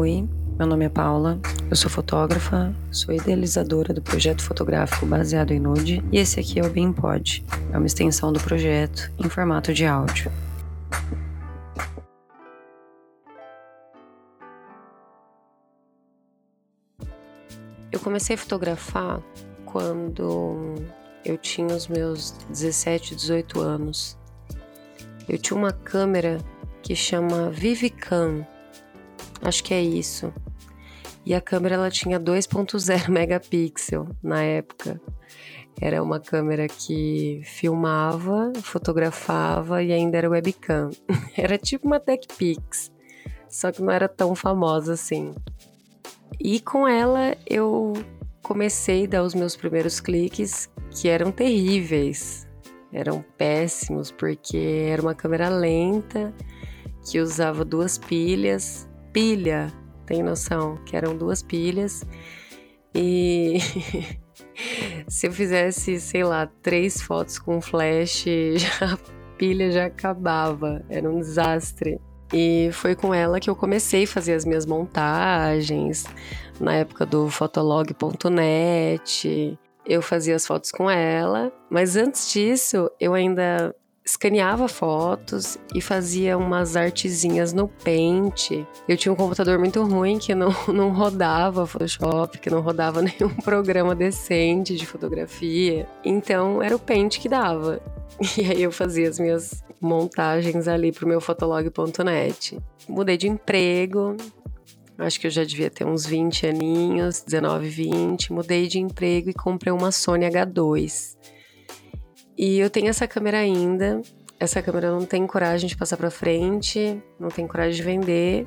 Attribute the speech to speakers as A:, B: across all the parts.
A: Oi, meu nome é Paula, eu sou fotógrafa, sou idealizadora do projeto fotográfico baseado em nude e esse aqui é o BeamPod, é uma extensão do projeto em formato de áudio. Eu comecei a fotografar quando eu tinha os meus 17, 18 anos. Eu tinha uma câmera que chama Vivicam, acho que é isso. E a câmera ela tinha 2.0 megapixel na época. Era uma câmera que filmava, fotografava e ainda era webcam. Era tipo uma TechPix, só que não era tão famosa assim. E com ela eu comecei a dar os meus primeiros cliques, que eram terríveis. Eram péssimos, porque era uma câmera lenta que usava duas pilhas. Pilha tem noção? Que eram duas pilhas. E se eu fizesse, sei lá, três fotos com flash, já, a pilha já acabava. Era um desastre. E foi com ela que eu comecei a fazer as minhas montagens, na época do fotolog.net. Eu fazia as fotos com ela, mas antes disso eu ainda escaneava fotos e fazia umas artezinhas no Paint. Eu tinha um computador muito ruim que não, não rodava Photoshop, que não rodava nenhum programa decente de fotografia. Então era o Paint que dava. E aí eu fazia as minhas montagens ali pro meu fotolog.net. Mudei de emprego, acho que eu já devia ter uns 20 aninhos, 19, 20. Mudei de emprego e comprei uma Sony H2. E eu tenho essa câmera ainda. Essa câmera não tem coragem de passar para frente, não tem coragem de vender.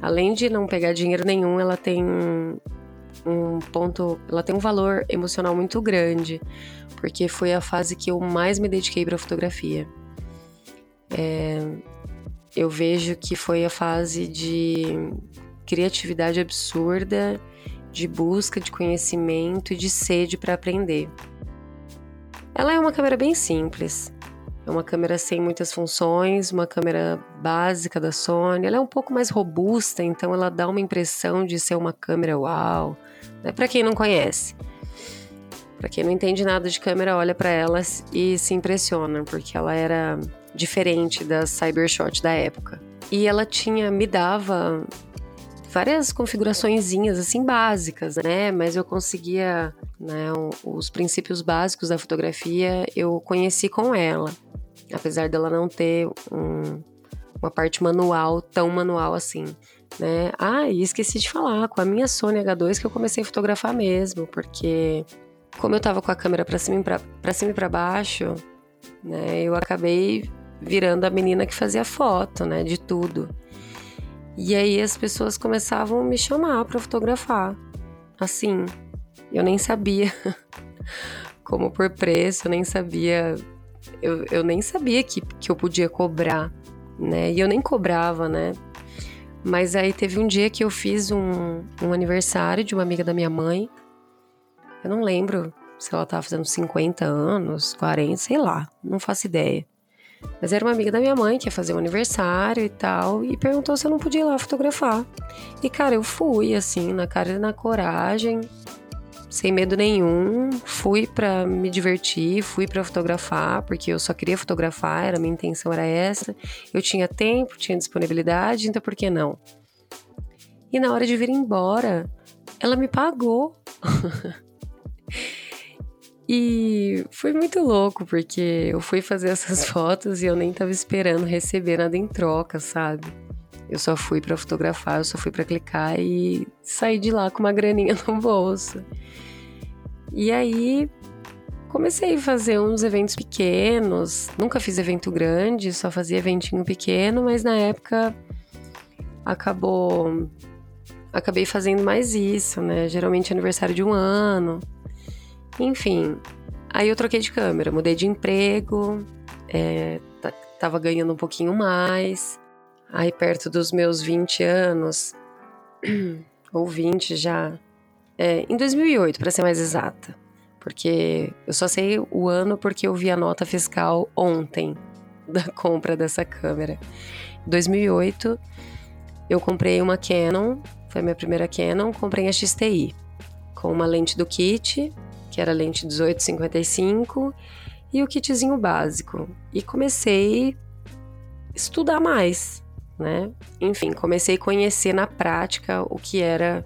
A: Além de não pegar dinheiro nenhum, ela tem um ponto, ela tem um valor emocional muito grande, porque foi a fase que eu mais me dediquei para fotografia. É, eu vejo que foi a fase de criatividade absurda, de busca de conhecimento e de sede para aprender. Ela é uma câmera bem simples. É uma câmera sem muitas funções, uma câmera básica da Sony. Ela é um pouco mais robusta, então ela dá uma impressão de ser uma câmera uau. Né? Para quem não conhece. Para quem não entende nada de câmera, olha para ela e se impressiona, porque ela era diferente das Cybershot da época. E ela tinha, me dava várias configuraçõezinhas assim básicas, né? Mas eu conseguia, né, os princípios básicos da fotografia eu conheci com ela, apesar dela não ter um, uma parte manual tão manual assim. Né? Ah, e esqueci de falar, com a minha Sony H2 que eu comecei a fotografar mesmo, porque como eu tava com a câmera para cima para cima e para baixo, né, eu acabei virando a menina que fazia foto, né, de tudo. E aí as pessoas começavam a me chamar para fotografar. Assim, eu nem sabia como por preço, eu nem sabia. Eu, eu nem sabia que, que eu podia cobrar, né? E eu nem cobrava, né? Mas aí teve um dia que eu fiz um, um aniversário de uma amiga da minha mãe. Eu não lembro se ela tava fazendo 50 anos, 40, sei lá, não faço ideia. Mas era uma amiga da minha mãe que ia fazer um aniversário e tal, e perguntou se eu não podia ir lá fotografar. E cara, eu fui, assim, na cara e na coragem, sem medo nenhum. Fui para me divertir, fui para fotografar, porque eu só queria fotografar, era minha intenção era essa. Eu tinha tempo, tinha disponibilidade, então por que não? E na hora de vir embora, ela me pagou. E foi muito louco, porque eu fui fazer essas fotos e eu nem tava esperando receber nada em troca, sabe? Eu só fui para fotografar, eu só fui para clicar e saí de lá com uma graninha no bolso. E aí comecei a fazer uns eventos pequenos. Nunca fiz evento grande, só fazia eventinho pequeno, mas na época acabou acabei fazendo mais isso, né? Geralmente aniversário de um ano. Enfim, aí eu troquei de câmera, mudei de emprego, é, tava ganhando um pouquinho mais. Aí perto dos meus 20 anos, ou 20 já, é, em 2008, para ser mais exata, porque eu só sei o ano porque eu vi a nota fiscal ontem da compra dessa câmera. Em 2008, eu comprei uma Canon, foi minha primeira Canon, comprei a XTI, com uma lente do kit, que era lente 1855, e o kitzinho básico. E comecei a estudar mais, né? Enfim, comecei a conhecer na prática o que era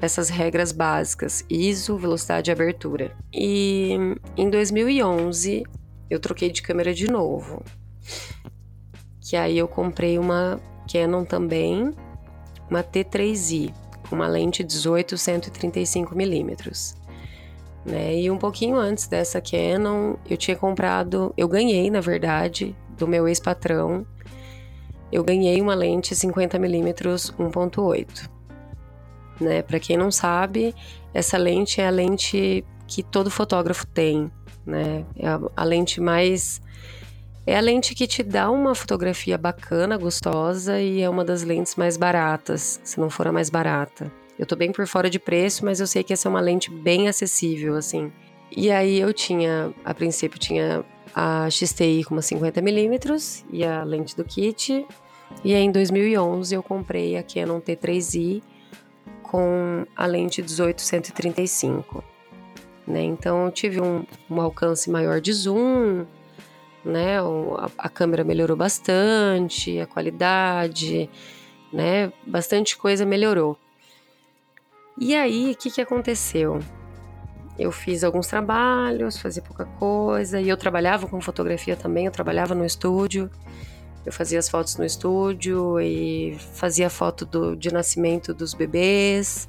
A: essas regras básicas, ISO, velocidade e abertura. E em 2011 eu troquei de câmera de novo. Que aí eu comprei uma Canon também, uma T3i, com uma lente 18 135 milímetros. Né? E um pouquinho antes dessa Canon, eu tinha comprado, eu ganhei, na verdade, do meu ex-patrão, eu ganhei uma lente 50mm 1.8. Né? Para quem não sabe, essa lente é a lente que todo fotógrafo tem, né? É a, a lente mais é a lente que te dá uma fotografia bacana, gostosa e é uma das lentes mais baratas, se não for a mais barata. Eu tô bem por fora de preço, mas eu sei que essa é uma lente bem acessível, assim. E aí eu tinha, a princípio, tinha a XTI com uma 50mm e a lente do kit. E aí em 2011 eu comprei a Canon T3i com a lente 18-135. Né? Então eu tive um, um alcance maior de zoom, né? A, a, câmera melhorou bastante, a qualidade, né? Bastante coisa melhorou. E aí, o que, que aconteceu? Eu fiz alguns trabalhos, fazia pouca coisa, e eu trabalhava com fotografia também, eu trabalhava no estúdio. Eu fazia as fotos no estúdio e fazia foto do, de nascimento dos bebês.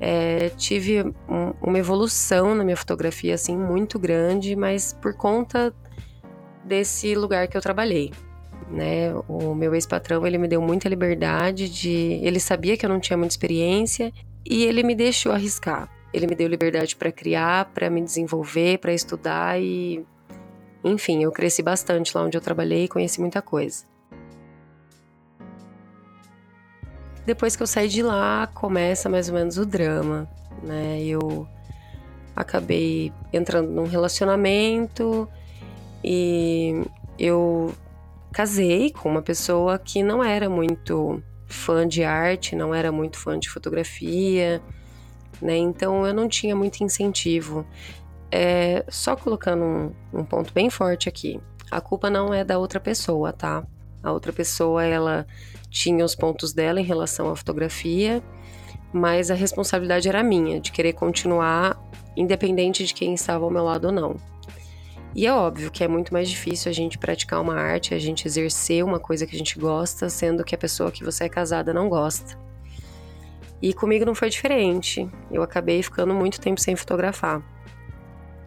A: É, tive um, uma evolução na minha fotografia assim muito grande, mas por conta desse lugar que eu trabalhei. Né? O meu ex-patrão ele me deu muita liberdade de, ele sabia que eu não tinha muita experiência e ele me deixou arriscar. Ele me deu liberdade para criar, para me desenvolver, para estudar e enfim, eu cresci bastante lá onde eu trabalhei e conheci muita coisa. Depois que eu saí de lá, começa mais ou menos o drama, né? Eu acabei entrando num relacionamento e eu casei com uma pessoa que não era muito fã de arte, não era muito fã de fotografia, né? Então eu não tinha muito incentivo. É, só colocando um, um ponto bem forte aqui. A culpa não é da outra pessoa, tá? A outra pessoa, ela tinha os pontos dela em relação à fotografia, mas a responsabilidade era minha, de querer continuar, independente de quem estava ao meu lado ou não. E é óbvio que é muito mais difícil a gente praticar uma arte, a gente exercer uma coisa que a gente gosta, sendo que a pessoa que você é casada não gosta. E comigo não foi diferente. Eu acabei ficando muito tempo sem fotografar.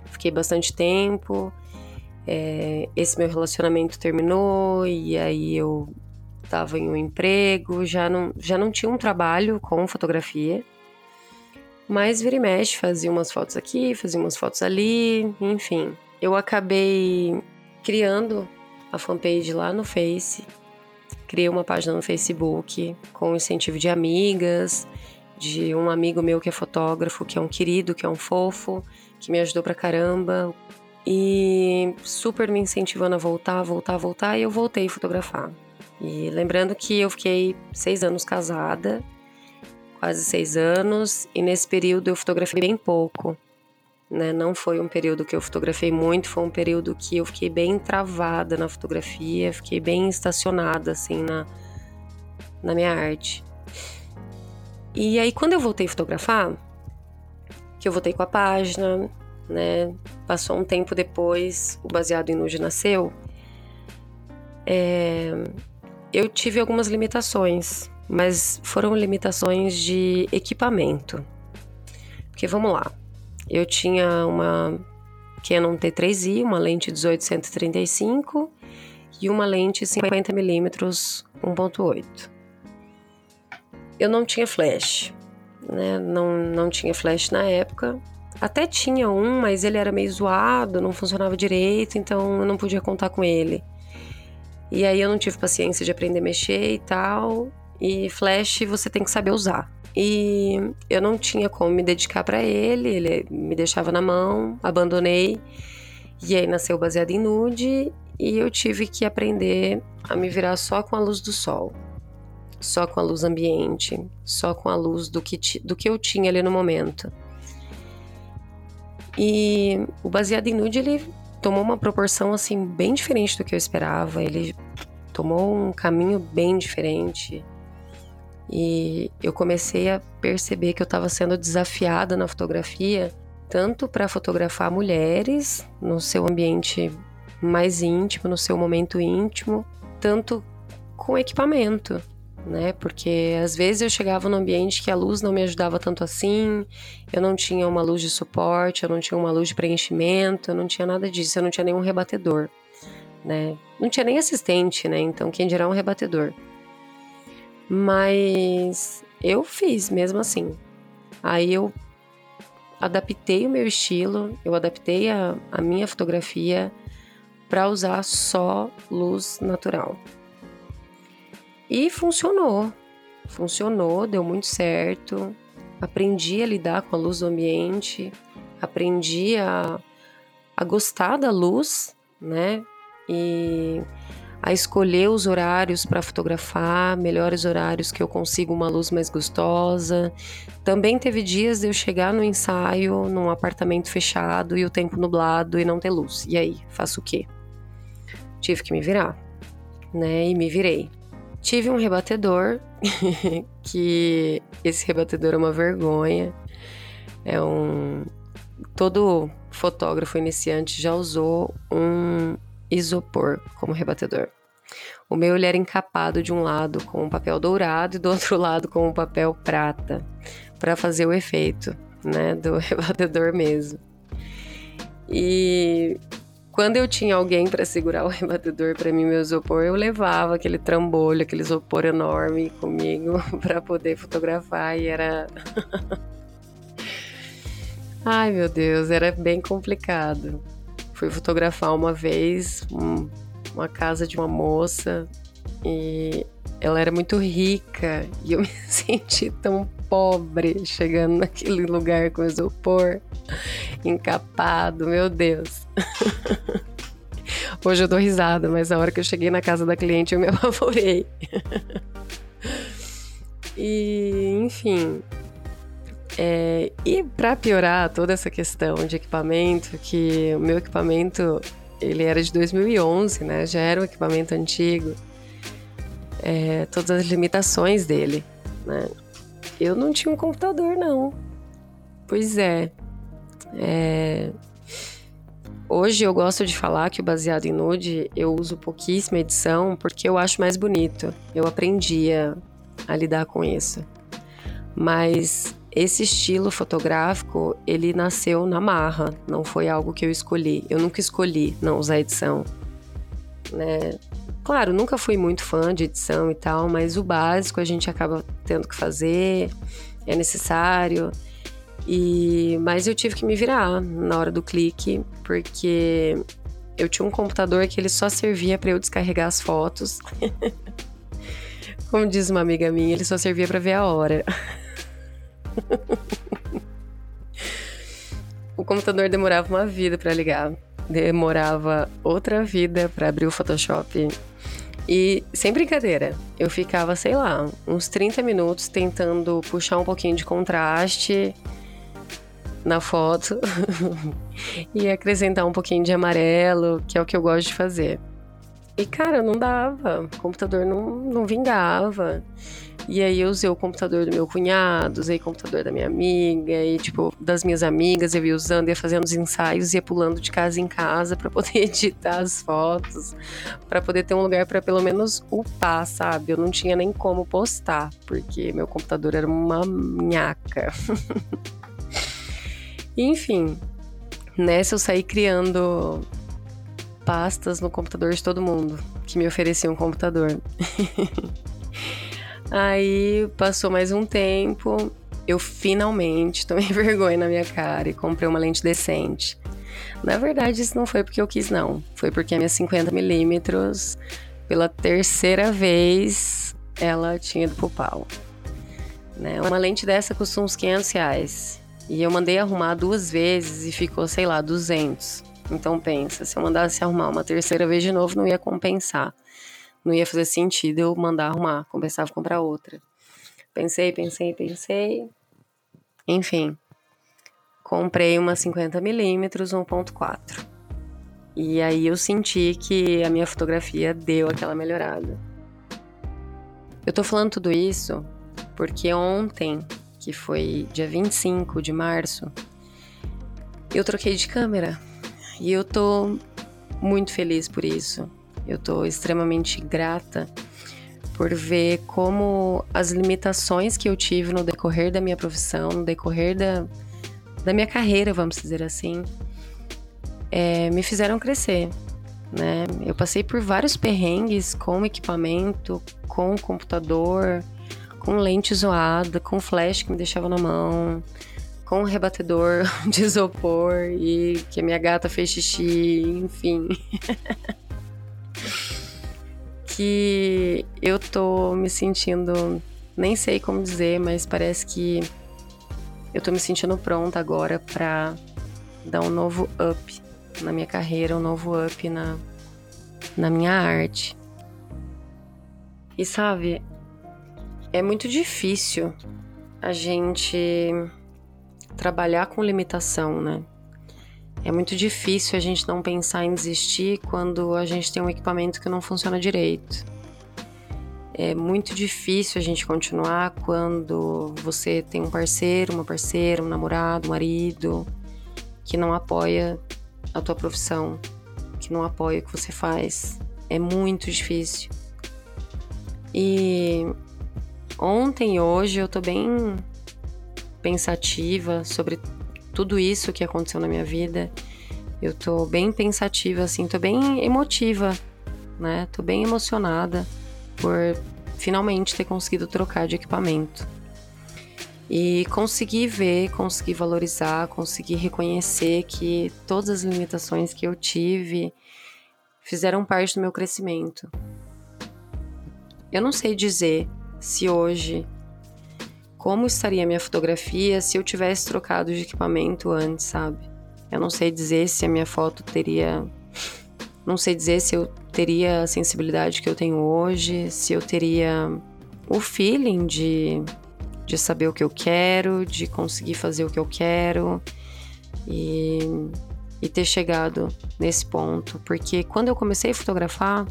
A: Fiquei bastante tempo. É, esse meu relacionamento terminou e aí eu estava em um emprego, já não, já não tinha um trabalho com fotografia. Mas vira e mexe, fazia umas fotos aqui, fazia umas fotos ali, enfim. Eu acabei criando a fanpage lá no Face, criei uma página no Facebook com incentivo de amigas, de um amigo meu que é fotógrafo, que é um querido, que é um fofo, que me ajudou pra caramba e super me incentivando a voltar, voltar, voltar, e eu voltei a fotografar. E lembrando que eu fiquei seis anos casada, quase seis anos, e nesse período eu fotografei bem pouco. Né? Não foi um período que eu fotografei muito, foi um período que eu fiquei bem travada na fotografia, fiquei bem estacionada assim na, na minha arte. E aí quando eu voltei a fotografar, que eu voltei com a página, né? Passou um tempo depois, o Baseado em Nude nasceu. É, eu tive algumas limitações, mas foram limitações de equipamento. Porque vamos lá, eu tinha uma Canon T3i, uma lente 18-135 e uma lente 50mm 1.8. Eu não tinha flash, né? Não, não tinha flash na época. Até tinha um, mas ele era meio zoado, não funcionava direito, então eu não podia contar com ele. E aí eu não tive paciência de aprender a mexer e tal. E Flash você tem que saber usar. E eu não tinha como me dedicar para ele, ele me deixava na mão, abandonei. E aí nasceu baseado em nude e eu tive que aprender a me virar só com a luz do sol. só com a luz ambiente, só com a luz do que, do que eu tinha ali no momento. E o baseado em nude ele tomou uma proporção assim bem diferente do que eu esperava. Ele tomou um caminho bem diferente. E eu comecei a perceber que eu estava sendo desafiada na fotografia, tanto para fotografar mulheres no seu ambiente mais íntimo, no seu momento íntimo, tanto com equipamento né? Porque às vezes eu chegava num ambiente que a luz não me ajudava tanto assim, eu não tinha uma luz de suporte, eu não tinha uma luz de preenchimento, eu não tinha nada disso, eu não tinha nenhum rebatedor, né? Não tinha nem assistente, né? Então quem dirá um rebatedor. Mas eu fiz mesmo assim. Aí eu adaptei o meu estilo, eu adaptei a, a minha fotografia para usar só luz natural. E funcionou. Funcionou, deu muito certo. Aprendi a lidar com a luz do ambiente, aprendi a, a gostar da luz, né? E a escolher os horários para fotografar, melhores horários que eu consigo uma luz mais gostosa. Também teve dias de eu chegar no ensaio, num apartamento fechado e o tempo nublado e não ter luz. E aí, faço o quê? Tive que me virar, né? E me virei. Tive um rebatedor, que esse rebatedor é uma vergonha. É um. Todo fotógrafo iniciante já usou um isopor como rebatedor. O meu ele era encapado de um lado com um papel dourado e do outro lado com um papel prata, para fazer o efeito, né, do rebatedor mesmo. E quando eu tinha alguém para segurar o rebatedor para mim, meu isopor, eu levava aquele trambolho, aquele isopor enorme comigo para poder fotografar e era. Ai meu Deus, era bem complicado. Fui fotografar uma vez um, uma casa de uma moça e ela era muito rica e eu me senti tão pobre chegando naquele lugar com isopor encapado, meu Deus. Hoje eu dou risada, mas a hora que eu cheguei na casa da cliente eu me apavorei. e, enfim. É, e para piorar toda essa questão de equipamento, que o meu equipamento ele era de 2011, né? Já era um equipamento antigo. É, todas as limitações dele, né? Eu não tinha um computador, não. Pois é. é... Hoje eu gosto de falar que o baseado em nude eu uso pouquíssima edição porque eu acho mais bonito. Eu aprendi a, a lidar com isso. Mas esse estilo fotográfico, ele nasceu na marra, não foi algo que eu escolhi. Eu nunca escolhi não usar edição. Né? Claro, nunca fui muito fã de edição e tal, mas o básico a gente acaba tendo que fazer, é necessário. E mas eu tive que me virar na hora do clique, porque eu tinha um computador que ele só servia para eu descarregar as fotos. Como diz uma amiga minha, ele só servia para ver a hora. o computador demorava uma vida para ligar, demorava outra vida para abrir o Photoshop e sem brincadeira, eu ficava, sei lá, uns 30 minutos tentando puxar um pouquinho de contraste na foto e acrescentar um pouquinho de amarelo, que é o que eu gosto de fazer. E cara, não dava, o computador não, não vingava. E aí eu usei o computador do meu cunhado, usei o computador da minha amiga e tipo das minhas amigas, eu ia usando, ia fazendo os ensaios, ia pulando de casa em casa para poder editar as fotos, para poder ter um lugar para pelo menos upar, sabe? Eu não tinha nem como postar, porque meu computador era uma minhaca. Enfim, nessa eu saí criando pastas no computador de todo mundo que me oferecia um computador. Aí passou mais um tempo, eu finalmente tomei vergonha na minha cara e comprei uma lente decente. Na verdade, isso não foi porque eu quis, não. Foi porque a minha 50mm, pela terceira vez, ela tinha ido pro pau. Né? Uma lente dessa custa uns 500 reais. E eu mandei arrumar duas vezes e ficou, sei lá, 200. Então pensa, se eu mandasse arrumar uma terceira vez de novo, não ia compensar. Não ia fazer sentido eu mandar arrumar, começava a comprar outra. Pensei, pensei, pensei. Enfim, comprei uma 50mm 1.4. E aí eu senti que a minha fotografia deu aquela melhorada. Eu tô falando tudo isso porque ontem, que foi dia 25 de março, eu troquei de câmera. E eu tô muito feliz por isso. Eu tô extremamente grata por ver como as limitações que eu tive no decorrer da minha profissão, no decorrer da, da minha carreira, vamos dizer assim, é, me fizeram crescer. Né? Eu passei por vários perrengues com equipamento, com computador, com lente zoada, com flash que me deixava na mão, com rebatedor de isopor e que a minha gata fez xixi, enfim. que eu tô me sentindo, nem sei como dizer, mas parece que eu tô me sentindo pronta agora para dar um novo up na minha carreira, um novo up na, na minha arte. E sabe, é muito difícil a gente trabalhar com limitação, né? É muito difícil a gente não pensar em desistir quando a gente tem um equipamento que não funciona direito. É muito difícil a gente continuar quando você tem um parceiro, uma parceira, um namorado, um marido que não apoia a tua profissão, que não apoia o que você faz. É muito difícil. E ontem e hoje eu tô bem pensativa sobre tudo isso que aconteceu na minha vida. Eu tô bem pensativa, assim, tô bem emotiva, né? Tô bem emocionada por finalmente ter conseguido trocar de equipamento. E conseguir ver, conseguir valorizar, conseguir reconhecer que todas as limitações que eu tive fizeram parte do meu crescimento. Eu não sei dizer se hoje como estaria minha fotografia se eu tivesse trocado de equipamento antes, sabe? Eu não sei dizer se a minha foto teria. Não sei dizer se eu teria a sensibilidade que eu tenho hoje, se eu teria o feeling de, de saber o que eu quero, de conseguir fazer o que eu quero e, e ter chegado nesse ponto. Porque quando eu comecei a fotografar,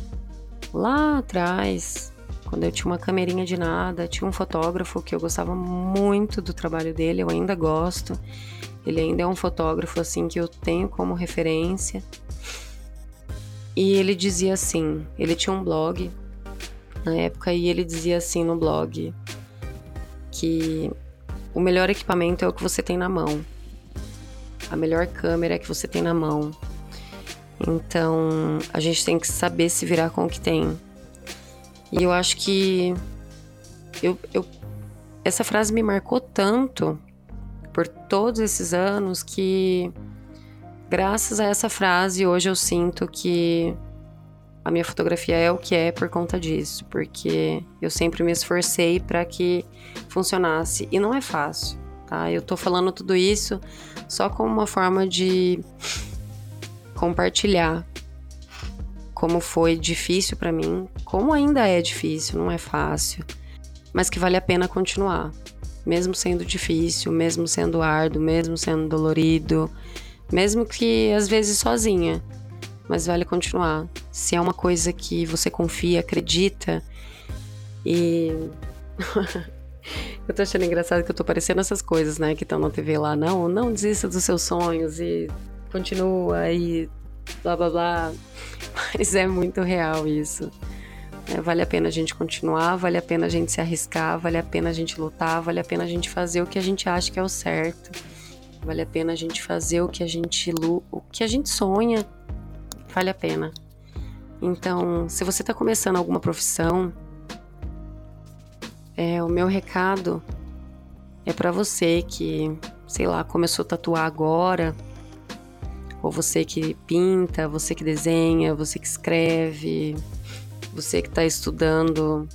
A: lá atrás, quando eu tinha uma camerinha de nada, tinha um fotógrafo que eu gostava muito do trabalho dele, eu ainda gosto. Ele ainda é um fotógrafo assim que eu tenho como referência. E ele dizia assim, ele tinha um blog na época e ele dizia assim no blog que o melhor equipamento é o que você tem na mão. A melhor câmera é que você tem na mão. Então, a gente tem que saber se virar com o que tem. E eu acho que eu, eu, essa frase me marcou tanto por todos esses anos que, graças a essa frase, hoje eu sinto que a minha fotografia é o que é por conta disso, porque eu sempre me esforcei para que funcionasse e não é fácil, tá? Eu tô falando tudo isso só como uma forma de compartilhar como foi difícil para mim, como ainda é difícil, não é fácil, mas que vale a pena continuar, mesmo sendo difícil, mesmo sendo árduo, mesmo sendo dolorido, mesmo que às vezes sozinha, mas vale continuar. Se é uma coisa que você confia, acredita e Eu tô achando engraçado que eu tô parecendo essas coisas, né, que estão na TV lá. Não, não desista dos seus sonhos e continua e blá blá blá. Mas é muito real isso. É, vale a pena a gente continuar, vale a pena a gente se arriscar, vale a pena a gente lutar, vale a pena a gente fazer o que a gente acha que é o certo. Vale a pena a gente fazer o que a gente o que a gente sonha. Vale a pena. Então, se você está começando alguma profissão, é, o meu recado é para você que, sei lá, começou a tatuar agora, ou você que pinta, você que desenha, você que escreve, você que está estudando,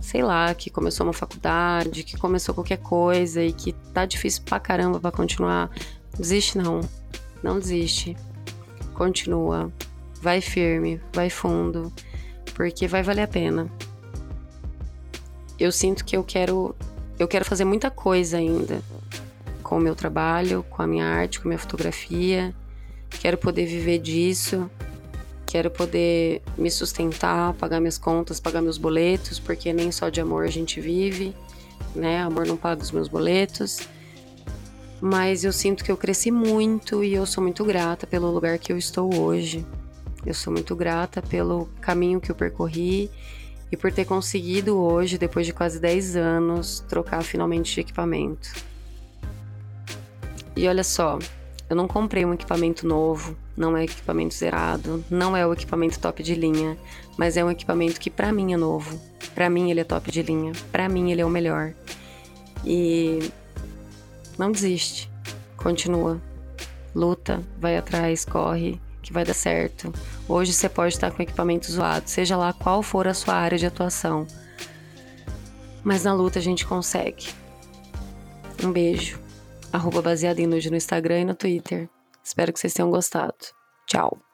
A: sei lá, que começou uma faculdade, que começou qualquer coisa e que tá difícil pra caramba pra continuar. Desiste não. Não desiste. Continua. Vai firme, vai fundo. porque vai valer a pena. Eu sinto que eu quero eu quero fazer muita coisa ainda com o meu trabalho, com a minha arte, com a minha fotografia. Quero poder viver disso. Quero poder me sustentar, pagar minhas contas, pagar meus boletos, porque nem só de amor a gente vive, né? Amor não paga os meus boletos. Mas eu sinto que eu cresci muito e eu sou muito grata pelo lugar que eu estou hoje. Eu sou muito grata pelo caminho que eu percorri e por ter conseguido hoje, depois de quase 10 anos, trocar finalmente de equipamento. E olha só, eu não comprei um equipamento novo, não é equipamento zerado, não é o equipamento top de linha, mas é um equipamento que para mim é novo. Para mim ele é top de linha, para mim ele é o melhor. E não desiste, continua, luta, vai atrás, corre, que vai dar certo. Hoje você pode estar com equipamento zoado, seja lá qual for a sua área de atuação. Mas na luta a gente consegue. Um beijo arroba baseada em nude no Instagram e no Twitter. Espero que vocês tenham gostado. Tchau!